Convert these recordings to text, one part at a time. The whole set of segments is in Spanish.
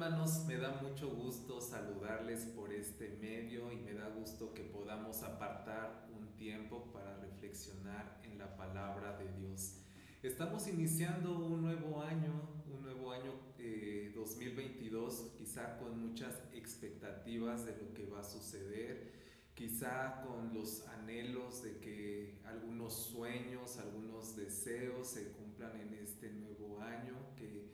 hermanos? Me da mucho gusto saludarles por este medio y me da gusto que podamos apartar un tiempo para reflexionar en la palabra de Dios. Estamos iniciando un nuevo año, un nuevo año 2022, eh, quizá con muchas expectativas de lo que va a suceder, quizá con los anhelos de que algunos sueños, algunos deseos se cumplan en este nuevo año, que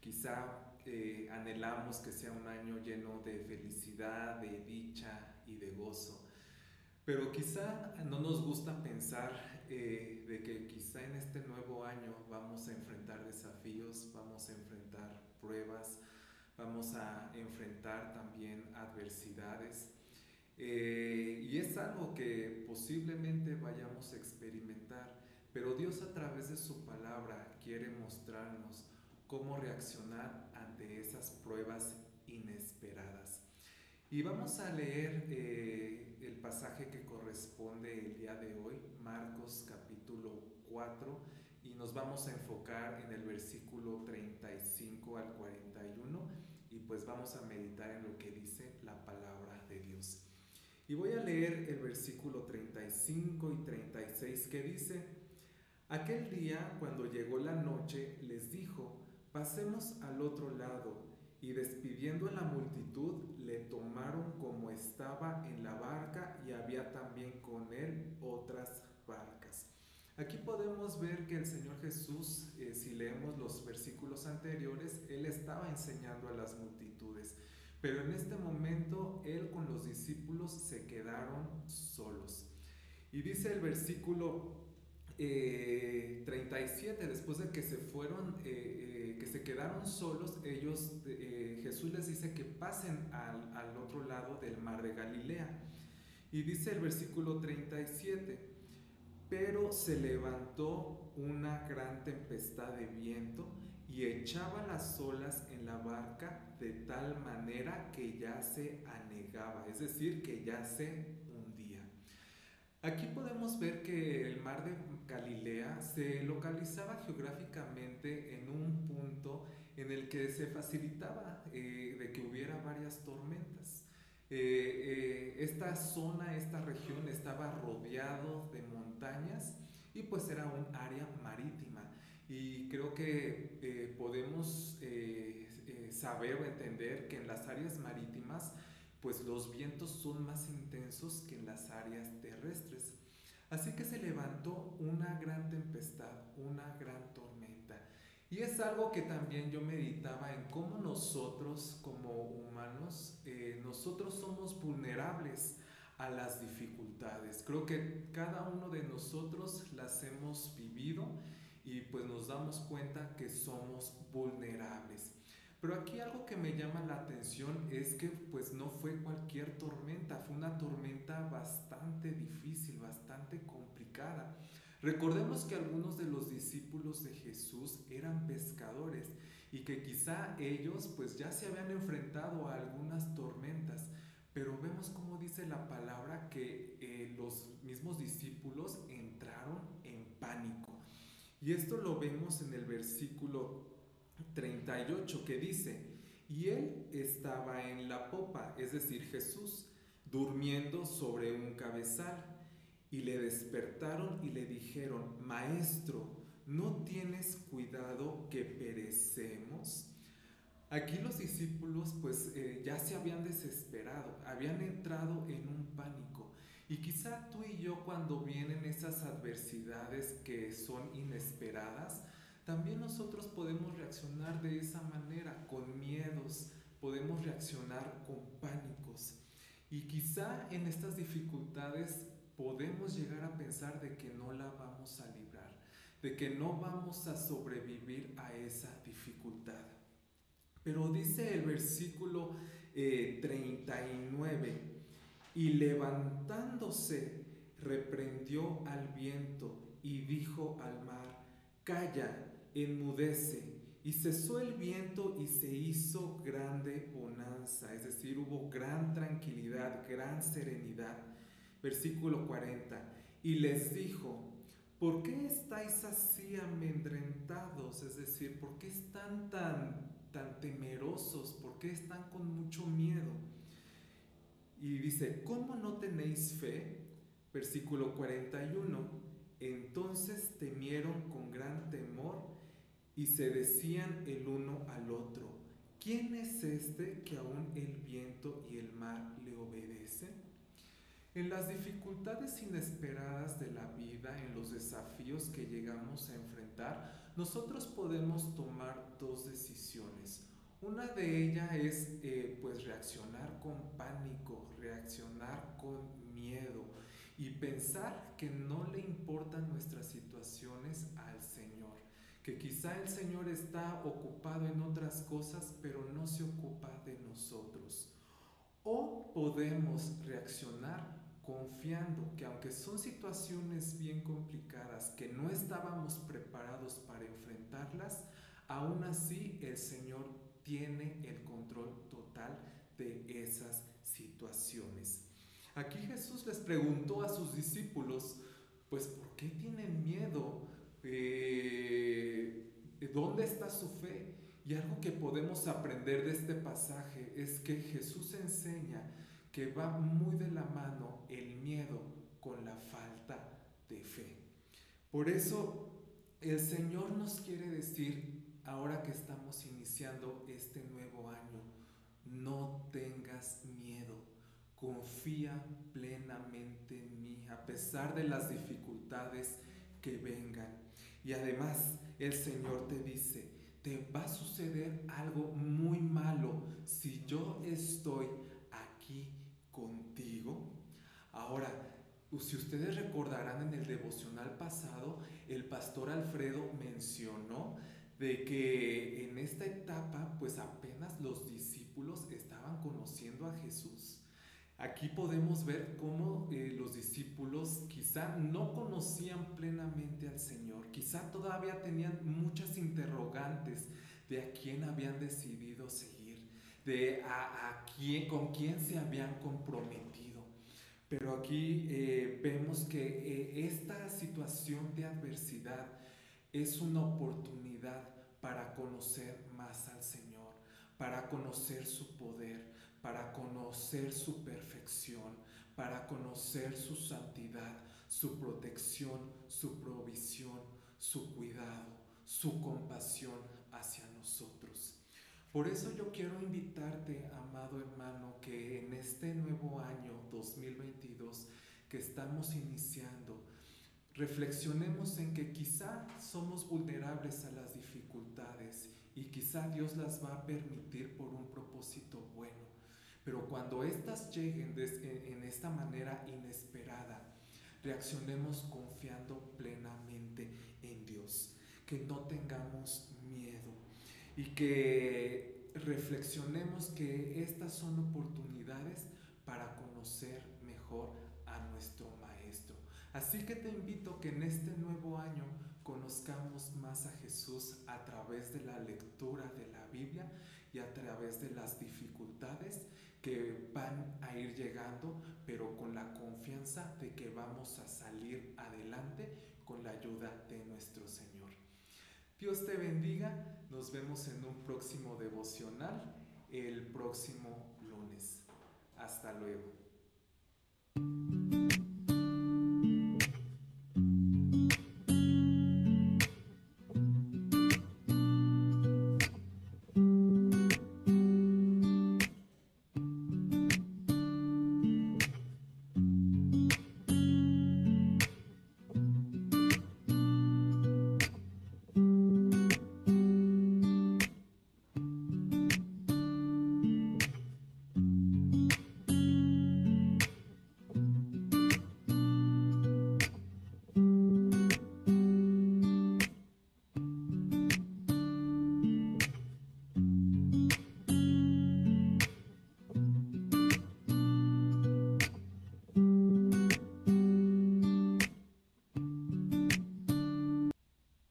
quizá eh, anhelamos que sea un año lleno de felicidad, de dicha y de gozo. Pero quizá no nos gusta pensar eh, de que quizá en este nuevo año vamos a enfrentar desafíos, vamos a enfrentar pruebas, vamos a enfrentar también adversidades. Eh, y es algo que posiblemente vayamos a experimentar, pero Dios a través de su palabra quiere mostrarnos cómo reaccionar ante esas pruebas inesperadas. Y vamos a leer eh, el pasaje que corresponde el día de hoy, Marcos capítulo 4, y nos vamos a enfocar en el versículo 35 al 41, y pues vamos a meditar en lo que dice la palabra de Dios. Y voy a leer el versículo 35 y 36 que dice, aquel día cuando llegó la noche les dijo, Pasemos al otro lado, y despidiendo a la multitud, le tomaron como estaba en la barca y había también con él otras barcas. Aquí podemos ver que el Señor Jesús, eh, si leemos los versículos anteriores, Él estaba enseñando a las multitudes, pero en este momento Él con los discípulos se quedaron solos. Y dice el versículo 37, eh, después de que se fueron, eh, eh, que se quedaron solos, ellos, Jesús les dice que pasen al, al, otro lado del mar de Galilea. Y dice el versículo 37, pero se levantó una gran tempestad de viento y echaba las olas en la barca de tal manera que ya se anegaba, es decir, que ya se. Aquí podemos ver que el mar de Galilea se localizaba geográficamente en un punto en el que se facilitaba eh, de que hubiera varias tormentas. Eh, eh, esta zona, esta región estaba rodeado de montañas y pues era un área marítima. Y creo que podemos saber o entender que en las áreas marítimas pues los vientos son más intensos que en las áreas terrestres. Así que se levantó una gran tempestad, una gran tormenta. Y es algo que también yo meditaba en cómo nosotros como humanos, eh, nosotros somos vulnerables a las dificultades. Creo que cada uno de nosotros las hemos vivido y pues nos damos cuenta que somos vulnerables. Pero aquí algo que me llama la atención es que pues no fue cualquier tormenta, fue una tormenta bastante difícil, bastante complicada. Recordemos que algunos de los discípulos de Jesús eran pescadores y que quizá ellos pues ya se habían enfrentado a algunas tormentas, pero vemos como dice la palabra que eh, los mismos discípulos entraron en pánico. Y esto lo vemos en el versículo 38 que dice, y él estaba en la popa, es decir, Jesús, durmiendo sobre un cabezal, y le despertaron y le dijeron, Maestro, ¿no tienes cuidado que perecemos? Aquí los discípulos pues eh, ya se habían desesperado, habían entrado en un pánico. Y quizá tú y yo cuando vienen esas adversidades que son inesperadas, también nosotros podemos reaccionar de esa manera, con miedos, podemos reaccionar con pánicos. Y quizá en estas dificultades podemos llegar a pensar de que no la vamos a librar, de que no vamos a sobrevivir a esa dificultad. Pero dice el versículo 39, eh, y levantándose reprendió al viento y dijo al mar, calla, enmudece. Y cesó el viento y se hizo grande bonanza, es decir, hubo gran tranquilidad, gran serenidad. Versículo 40. Y les dijo, ¿por qué estáis así amedrentados? Es decir, ¿por qué están tan, tan temerosos? ¿Por qué están con mucho miedo? Y dice, ¿cómo no tenéis fe? Versículo 41. Entonces temieron con gran temor y se decían el uno al otro, ¿quién es este que aún el viento y el mar le obedecen? En las dificultades inesperadas de la vida, en los desafíos que llegamos a enfrentar, nosotros podemos tomar dos decisiones. Una de ellas es eh, pues reaccionar con pánico, reaccionar con miedo y pensar que no le importan nuestras situaciones al Señor, que quizá el Señor está ocupado en otras cosas, pero no se ocupa de nosotros. O podemos reaccionar confiando que aunque son situaciones bien complicadas, que no estábamos preparados para enfrentarlas, aún así el Señor tiene el control total de esas situaciones. Aquí Jesús les preguntó a sus discípulos, pues ¿por qué tienen miedo? Eh, ¿Dónde está su fe? Y algo que podemos aprender de este pasaje es que Jesús enseña que va muy de la mano el miedo con la falta de fe. Por eso el Señor nos quiere decir, ahora que estamos iniciando este nuevo año, no tengas miedo, confía plenamente en mí, a pesar de las dificultades que vengan. Y además el Señor te dice, te va a suceder algo muy malo si yo estoy aquí contigo. Ahora, si ustedes recordarán en el devocional pasado, el pastor Alfredo mencionó de que en esta etapa pues apenas los discípulos estaban conociendo a Jesús. Aquí podemos ver cómo eh, los discípulos quizá no conocían plenamente al Señor, quizá todavía tenían muchas interrogantes de a quién habían decidido seguir de a, quién, con quién se habían comprometido. Pero aquí eh, vemos que eh, esta situación de adversidad es una oportunidad para conocer más al Señor, para conocer su poder, para conocer su perfección, para conocer su santidad, su protección, su provisión, su cuidado, su compasión hacia nosotros. Por eso yo quiero invitarte, amado hermano, que en este nuevo año 2022 que estamos iniciando, reflexionemos en que quizá somos vulnerables a las dificultades y quizá Dios las va a permitir por un propósito bueno. Pero cuando éstas lleguen en esta manera inesperada, reaccionemos confiando plenamente en Dios, que no tengamos miedo y que reflexionemos que estas son oportunidades para conocer mejor a nuestro Maestro. Así que te invito que en este nuevo año conozcamos más a Jesús a través de la lectura de la Biblia y a través de las dificultades que van a ir llegando, pero con la confianza de que vamos a salir adelante con la ayuda de nuestro Señor. Dios te bendiga. Nos vemos en un próximo devocional el próximo lunes. Hasta luego.